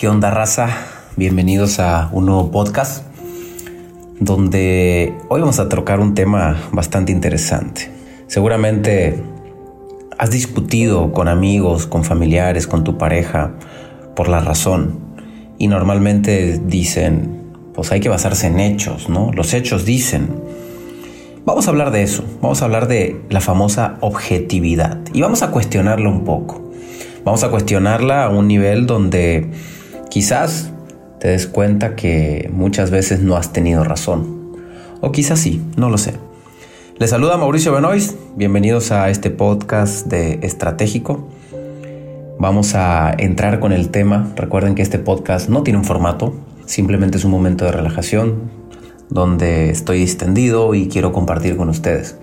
¿Qué onda raza? Bienvenidos a un nuevo podcast donde hoy vamos a trocar un tema bastante interesante. Seguramente has discutido con amigos, con familiares, con tu pareja por la razón y normalmente dicen, pues hay que basarse en hechos, ¿no? Los hechos dicen. Vamos a hablar de eso, vamos a hablar de la famosa objetividad y vamos a cuestionarla un poco. Vamos a cuestionarla a un nivel donde quizás te des cuenta que muchas veces no has tenido razón. O quizás sí, no lo sé. Les saluda Mauricio Benoist, bienvenidos a este podcast de Estratégico. Vamos a entrar con el tema. Recuerden que este podcast no tiene un formato, simplemente es un momento de relajación donde estoy distendido y quiero compartir con ustedes.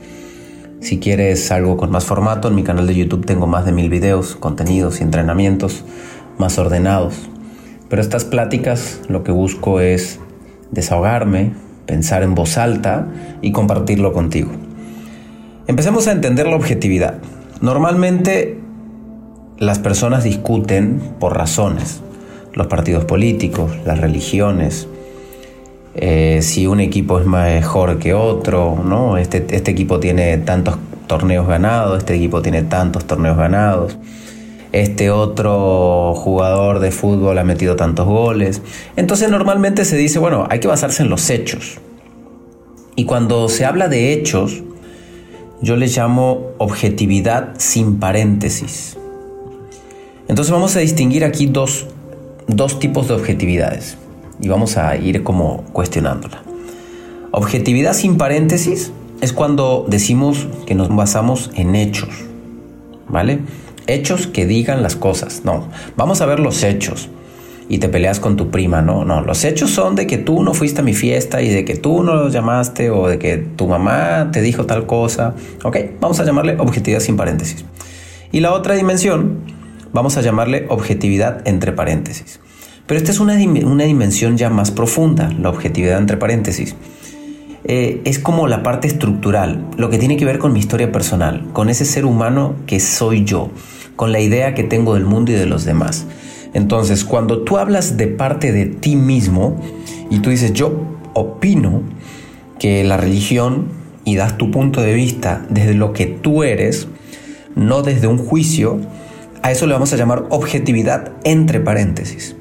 Si quieres algo con más formato, en mi canal de YouTube tengo más de mil videos, contenidos y entrenamientos más ordenados. Pero estas pláticas lo que busco es desahogarme, pensar en voz alta y compartirlo contigo. Empecemos a entender la objetividad. Normalmente las personas discuten por razones. Los partidos políticos, las religiones, eh, si un equipo es mejor que otro, ¿no? Este, este equipo tiene tantos torneos ganados, este equipo tiene tantos torneos ganados, este otro jugador de fútbol ha metido tantos goles. Entonces normalmente se dice, bueno, hay que basarse en los hechos. Y cuando se habla de hechos, yo les llamo objetividad sin paréntesis. Entonces vamos a distinguir aquí dos, dos tipos de objetividades y vamos a ir como cuestionándola. Objetividad sin paréntesis es cuando decimos que nos basamos en hechos, ¿vale? Hechos que digan las cosas. No, vamos a ver los hechos y te peleas con tu prima. No, no, los hechos son de que tú no fuiste a mi fiesta y de que tú no los llamaste o de que tu mamá te dijo tal cosa. Ok, vamos a llamarle objetividad sin paréntesis. Y la otra dimensión, vamos a llamarle objetividad entre paréntesis. Pero esta es una, dimensión ya más profunda, la objetividad entre paréntesis. Eh, es como la parte estructural, lo que tiene que ver con mi historia personal, con ese ser humano que soy yo, con la idea que tengo del mundo y de los demás. Entonces, cuando tú hablas de parte de ti mismo y tú dices, yo opino que la religión y das tu punto de vista desde lo que tú eres, no desde un juicio, a eso le vamos a llamar objetividad entre paréntesis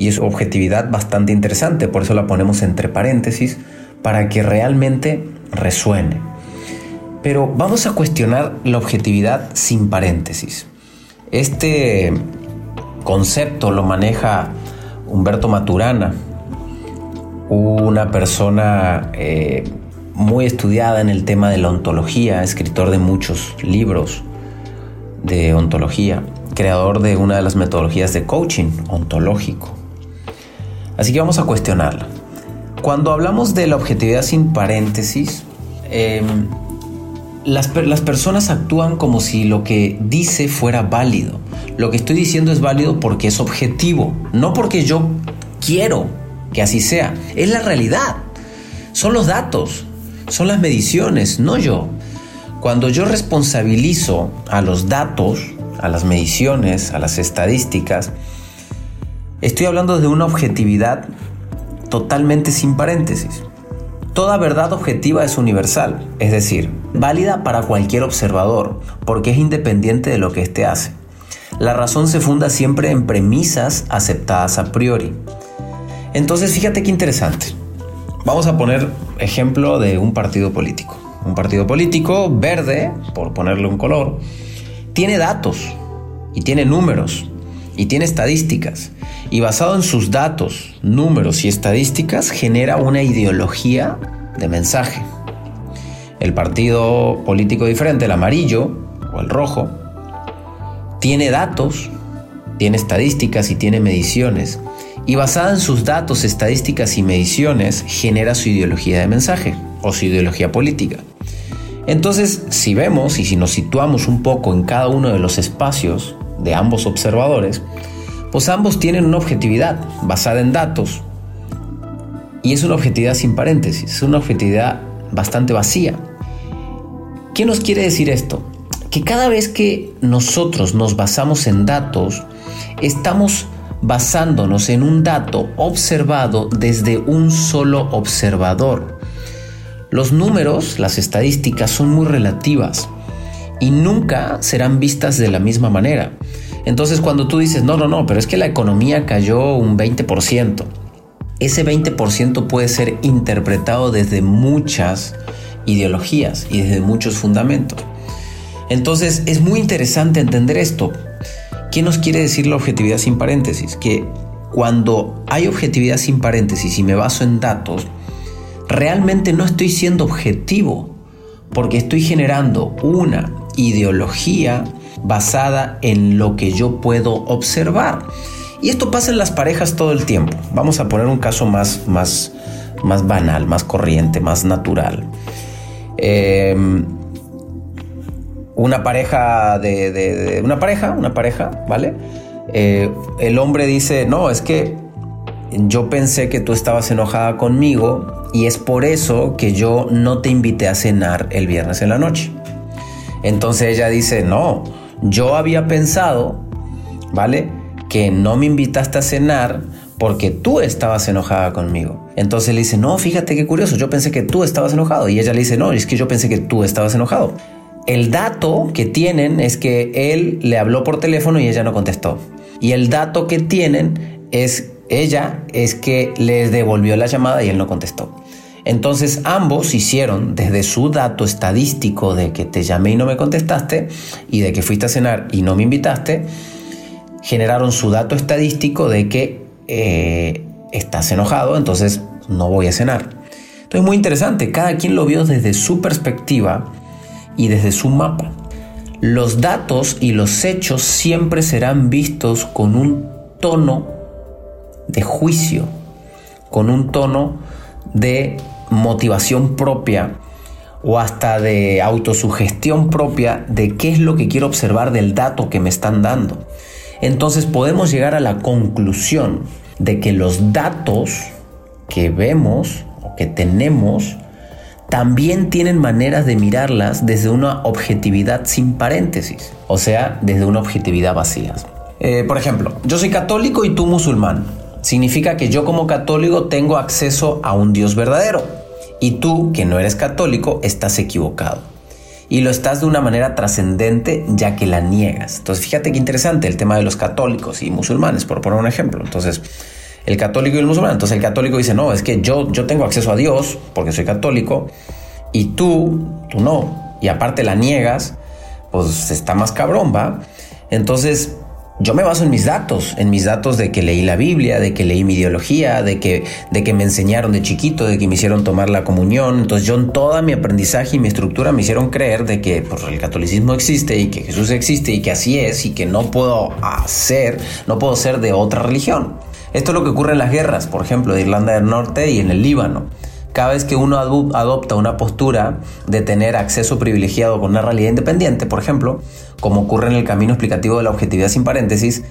y es objetividad bastante interesante, por eso la ponemos entre paréntesis para que realmente resuene. Pero vamos a cuestionar la objetividad sin paréntesis. Este concepto lo maneja Humberto Maturana, una persona eh, muy estudiada en el tema de la ontología, escritor de muchos libros de ontología, creador de una de las metodologías de coaching ontológico. Así que vamos a cuestionarla. Cuando hablamos de la objetividad sin paréntesis, em, las, las personas actúan como si lo que dice fuera válido. Lo que estoy diciendo es válido porque es objetivo, no porque yo quiero que así sea. Es la realidad. Son los datos, son las mediciones, no yo. Cuando yo responsabilizo a los datos, a las mediciones, a las estadísticas, Estoy hablando de una objetividad totalmente sin paréntesis. Toda verdad objetiva es universal, es decir, válida para cualquier observador, porque es independiente de lo que éste hace. La razón se funda siempre en premisas aceptadas a priori. Entonces, fíjate qué interesante. Vamos a poner ejemplo de un partido político. Un partido político verde, por ponerle un color, tiene datos y tiene números y tiene estadísticas y basado en sus datos, números y estadísticas genera una ideología de mensaje. El partido político diferente, el amarillo o el rojo, tiene datos, tiene estadísticas y tiene mediciones. Y basada en sus datos, estadísticas y mediciones, genera su ideología de mensaje o su ideología política. Entonces, si vemos y si nos situamos un poco en cada uno de los espacios de ambos observadores, pues ambos tienen una objetividad basada en datos y es una objetividad sin paréntesis, es una objetividad bastante vacía. ¿Qué nos quiere decir esto? Que cada vez que nosotros nos basamos en datos, estamos basándonos en un dato observado desde un solo observador. Los números, las estadísticas son muy relativas y nunca serán vistas de la misma manera. Entonces cuando tú dices, no, no, no, pero es que la economía cayó un 20%, ese 20% puede ser interpretado desde muchas ideologías y desde muchos fundamentos. Entonces es muy interesante entender esto. ¿Qué nos quiere decir la objetividad sin paréntesis? Que cuando hay objetividad sin paréntesis y me baso en datos, realmente no estoy siendo objetivo, porque estoy generando una ideología basada en lo que yo puedo observar. Y esto pasa en las parejas todo el tiempo. Vamos a poner un caso más, más, más banal, más corriente, más natural. Em, una pareja de, una pareja, una pareja, ¿vale? Eh, el hombre dice, no, es que yo pensé que tú estabas enojada conmigo y es por eso que yo no te invité a cenar el viernes en la noche. Entonces ella dice, no, yo había pensado, ¿vale? Que no me invitaste a cenar porque tú estabas enojada conmigo. Entonces le dice, no, fíjate qué curioso, yo pensé que tú estabas enojado. Y ella le dice, no, es que yo pensé que tú estabas enojado. El dato que tienen es que él le habló por teléfono y ella no contestó. Y el dato que tienen es ella es que le devolvió la llamada y él no contestó. Entonces ambos hicieron desde su dato estadístico de que te llamé y no me contestaste y de que fuiste a cenar y no me invitaste, generaron su dato estadístico de que eh, estás enojado, entonces no voy a cenar. Entonces muy interesante, cada quien lo vio desde su perspectiva y desde su mapa. Los datos y los hechos siempre serán vistos con un tono de juicio, con un tono de motivación propia o hasta de autosugestión propia de qué es lo que quiero observar del dato que me están dando. Entonces podemos llegar a la conclusión de que los datos que vemos o que tenemos también tienen maneras de mirarlas desde una objetividad sin paréntesis, o sea, desde una objetividad vacía. Eh, por ejemplo, yo soy católico y tú musulmán. Significa que yo como católico tengo acceso a un Dios verdadero y tú, que no eres católico, estás equivocado. Y lo estás de una manera trascendente ya que la niegas. Entonces, fíjate qué interesante el tema de los católicos y musulmanes, por poner un ejemplo. Entonces, el católico y el musulmán. Entonces, el católico dice, no, es que yo, yo tengo acceso a Dios porque soy católico y tú, tú no. Y aparte la niegas, pues está más cabrón, ¿va? Entonces, yo me baso en mis datos, en mis datos de que leí la Biblia, de que leí mi ideología, de que, de que me enseñaron de chiquito, de que me hicieron tomar la comunión. Entonces yo en toda mi aprendizaje y mi estructura me hicieron creer de que pues, el catolicismo existe y que Jesús existe y que así es y que no puedo hacer, no puedo ser de otra religión. Esto es lo que ocurre en las guerras, por ejemplo, de Irlanda del Norte y en el Líbano. Cada vez que uno adopta una postura de tener acceso privilegiado con una realidad independiente, por ejemplo, como ocurre en el camino explicativo de la objetividad sin paréntesis,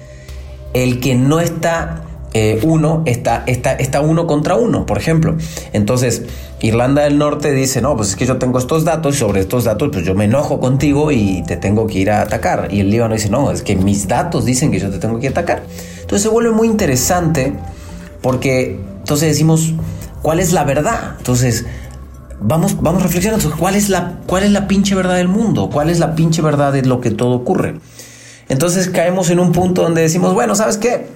el que no está eh, uno está, está, está uno contra uno, por ejemplo. Entonces, Irlanda del Norte dice, no, pues es que yo tengo estos datos sobre estos datos pues yo me enojo contigo y te tengo que ir a atacar. Y el Líbano dice, no, es que mis datos dicen que yo te tengo que atacar. Entonces se vuelve muy interesante porque entonces decimos, ¿Cuál es la verdad? Entonces, vamos, vamos reflexionando. ¿Cuál es, la, ¿Cuál es la pinche verdad del mundo? ¿Cuál es la pinche verdad de lo que todo ocurre? Entonces caemos en un punto donde decimos, bueno, ¿sabes qué?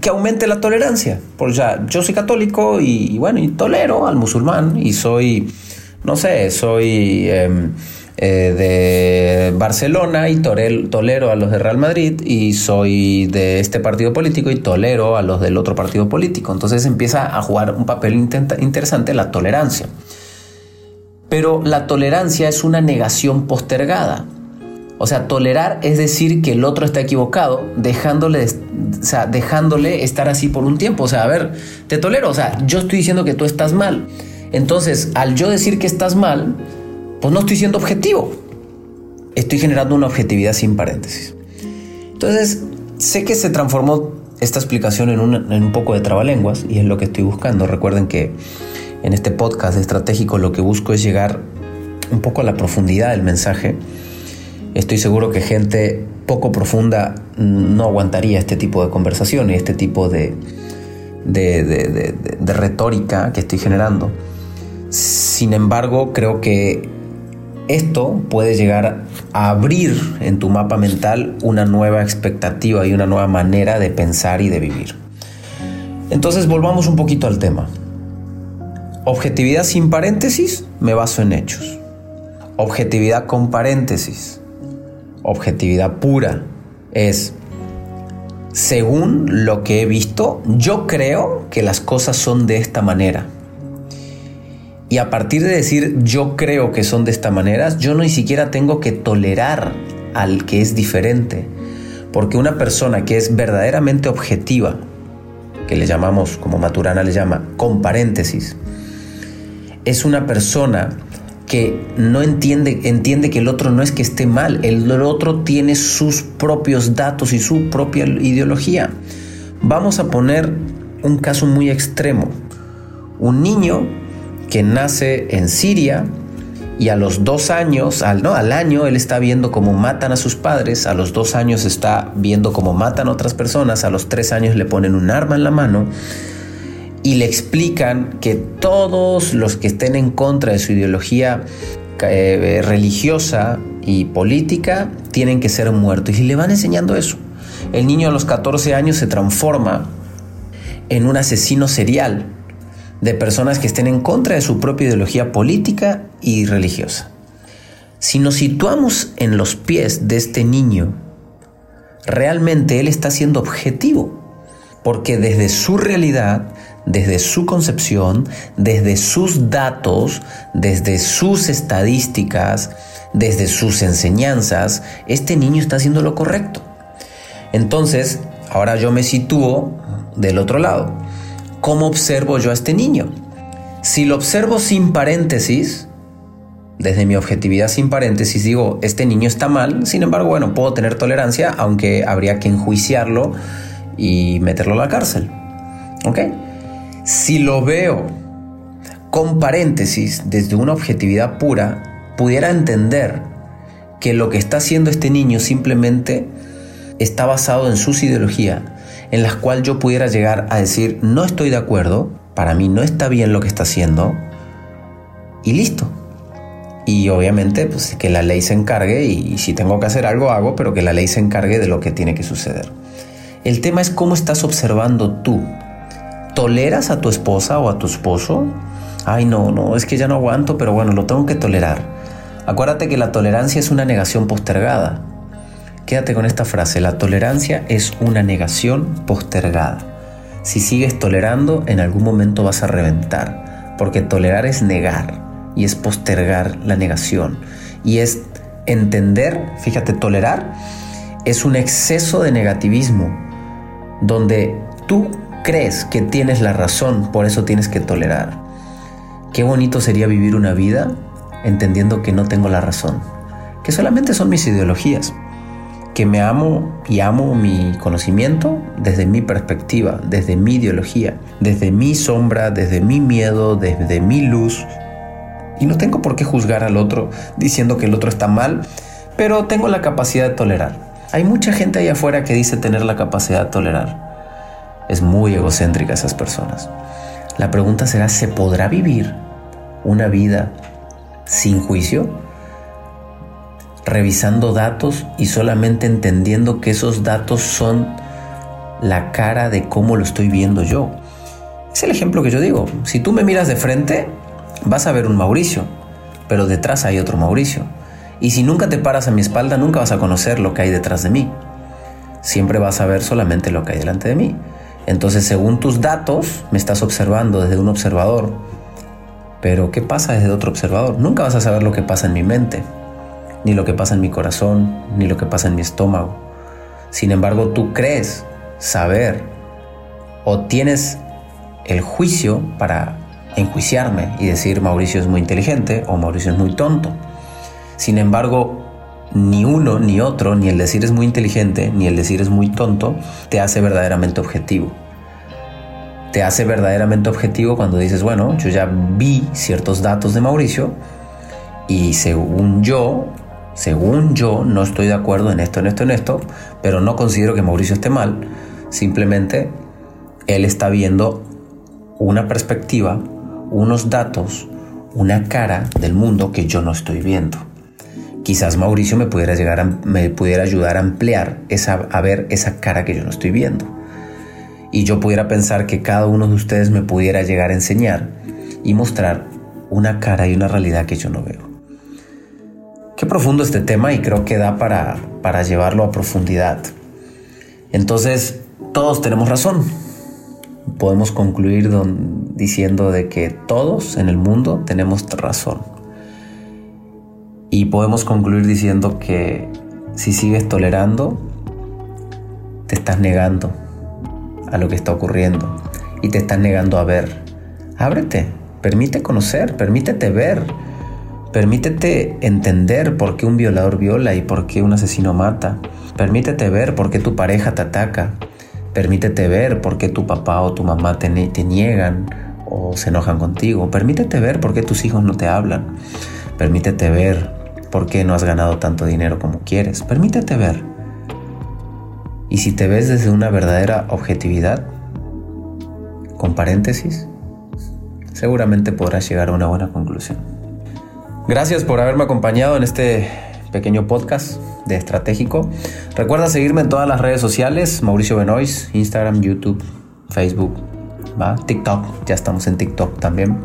Que aumente la tolerancia. Porque ya yo soy católico y, bueno, y tolero al musulmán y soy, no sé, soy... Em, eh, de Barcelona y tolero a los de Real Madrid y soy de este partido político y tolero a los del otro partido político. Entonces empieza a jugar un papel interesante la tolerancia. Pero la tolerancia es una negación postergada. O sea, tolerar es decir que el otro está equivocado, dejándole, dejándole estar así por un tiempo. O sea, a ver, te tolero. O sea, yo estoy diciendo que tú estás mal. Entonces, al yo decir que estás mal, pues no estoy siendo objetivo. Estoy generando una objetividad sin paréntesis. Entonces, sé que se transformó esta explicación en un, poco de trabalenguas y es lo que estoy buscando. Recuerden que en este podcast estratégico lo que busco es llegar un poco a la profundidad del mensaje estoy seguro que gente poco profunda no aguantaría este tipo de conversación y este tipo de, de, retórica que estoy generando. Sin embargo, creo que esto puede llegar a abrir en tu mapa mental una nueva expectativa y una nueva manera de pensar y de vivir. Entonces volvamos un poquito al tema. Objetividad sin paréntesis, me baso en hechos. Objetividad con paréntesis, objetividad pura, es según lo que he visto, yo creo que las cosas son de esta manera. Y a partir de decir yo creo que son de esta manera, yo ni siquiera tengo que tolerar al que es diferente. Porque una persona que es verdaderamente objetiva, que le llamamos, como Maturana le llama, con paréntesis, es una persona que no entiende, entiende que el otro no es que esté mal, el otro tiene sus propios datos y su propia ideología. Vamos a poner un caso muy extremo. Un niño que nace en Siria y a los dos años, al, no, al año, él está viendo cómo matan a sus padres, a los dos años está viendo cómo matan a otras personas, a los tres años le ponen un arma en la mano y le explican que todos los que estén en contra de su ideología eh, religiosa y política tienen que ser muertos. Y le van enseñando eso. El niño a los 14 años se transforma en un asesino serial de personas que estén en contra de su propia ideología política y religiosa. Si nos situamos en los pies de este niño, realmente él está siendo objetivo, porque desde su realidad desde su concepción, desde sus datos, desde sus estadísticas, desde sus enseñanzas, este niño está haciendo lo correcto. Entonces, ahora yo me sitúo del otro lado. ¿Cómo observo yo a este niño? Si lo observo sin paréntesis, desde mi objetividad sin paréntesis, digo, este niño está mal, sin embargo, bueno, puedo tener tolerancia, aunque habría que enjuiciarlo y meterlo a la cárcel. ¿Ok? Si lo veo con paréntesis desde una objetividad pura, pudiera entender que lo que está haciendo este niño simplemente está basado en sus ideologías, en las cuales yo pudiera llegar a decir, no estoy de acuerdo, para mí no está bien lo que está haciendo, y listo. Y obviamente, pues que la ley se encargue, y, si tengo que hacer algo, hago, pero que la ley se encargue de lo que tiene que suceder. El tema es cómo estás observando tú ¿Toleras a tu esposa o a tu esposo? Ay, no, no, es que ya no aguanto, pero bueno, lo tengo que tolerar. Acuérdate que la tolerancia es una negación postergada. Quédate con esta frase, la tolerancia es una negación postergada. Si sigues tolerando, en algún momento vas a reventar, porque tolerar es negar y es postergar la negación. Y es entender, fíjate, tolerar es un exceso de negativismo, donde tú crees que tienes la razón, por eso tienes que tolerar. Qué bonito sería vivir una vida entendiendo que no tengo la razón, que solamente son mis ideologías, que me amo y amo mi conocimiento desde mi perspectiva, desde mi ideología, desde mi sombra, desde mi miedo, desde mi luz. Y no tengo por qué juzgar al otro diciendo que el otro está mal, pero tengo la capacidad de tolerar. Hay mucha gente ahí afuera que dice tener la capacidad de tolerar es muy egocéntrica esas personas. La pregunta será, ¿se podrá vivir una vida sin juicio? Revisando datos y solamente entendiendo que esos datos son la cara de cómo lo estoy viendo yo. Es el ejemplo que yo digo. Si tú me miras de frente, vas a ver un Mauricio, pero detrás hay otro Mauricio. Y si nunca te paras a mi espalda, nunca vas a conocer lo que hay detrás de mí. Siempre vas a ver solamente lo que hay delante de mí. Entonces, según tus datos, me estás observando desde un observador. Pero, ¿qué pasa desde otro observador? Nunca vas a saber lo que pasa en mi mente, ni lo que pasa en mi corazón, ni lo que pasa en mi estómago. Sin embargo, tú crees saber o tienes el juicio para enjuiciarme y decir Mauricio es muy inteligente o Mauricio es muy tonto. Sin embargo, ni uno ni otro, ni el decir es muy inteligente, ni el decir es muy tonto, te hace verdaderamente objetivo. Te hace verdaderamente objetivo cuando dices, bueno, yo ya vi ciertos datos de Mauricio y según yo, según yo, no estoy de acuerdo en esto, en esto, en esto, pero no considero que Mauricio esté mal. Simplemente él está viendo una perspectiva, unos datos, una cara del mundo que yo no estoy viendo. Quizás Mauricio me pudiera, llegar me pudiera ayudar a ampliar esa, a ver esa cara que yo no estoy viendo. Y yo pudiera pensar que cada uno de ustedes me pudiera llegar a enseñar y mostrar una cara y una realidad que yo no veo. Qué profundo este tema y creo que da para, para llevarlo a profundidad. Entonces, todos tenemos razón. Podemos concluir diciendo de que todos en el mundo tenemos razón. Y podemos concluir diciendo que si sigues tolerando, te estás negando a lo que está ocurriendo y te estás negando a ver. Ábrete, permite conocer, permítete ver Permítete entender por qué un violador viola y por qué un asesino mata. Permítete ver por qué tu pareja te ataca. Permítete ver por qué tu papá o tu mamá te, niegan o se enojan contigo. Permítete ver por qué tus hijos no te hablan. Permítete ver por qué no has ganado tanto dinero como quieres. Permítete ver. Y si te ves desde una verdadera objetividad, con paréntesis, seguramente podrás llegar a una buena conclusión. Gracias por haberme acompañado en este pequeño podcast de Estratégico. Recuerda seguirme en todas las redes sociales, Mauricio Benois, Instagram, YouTube, Facebook, TikTok, ya estamos en TikTok también.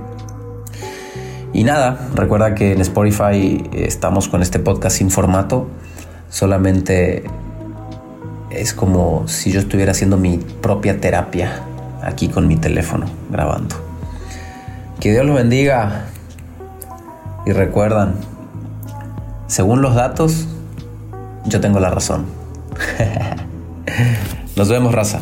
Y nada, recuerda que en Spotify estamos con este podcast sin formato, solamente es como si yo estuviera haciendo mi propia terapia aquí con mi teléfono grabando. Que Dios los bendiga. Y recuerdan, según los datos, yo tengo la razón. Nos vemos, raza.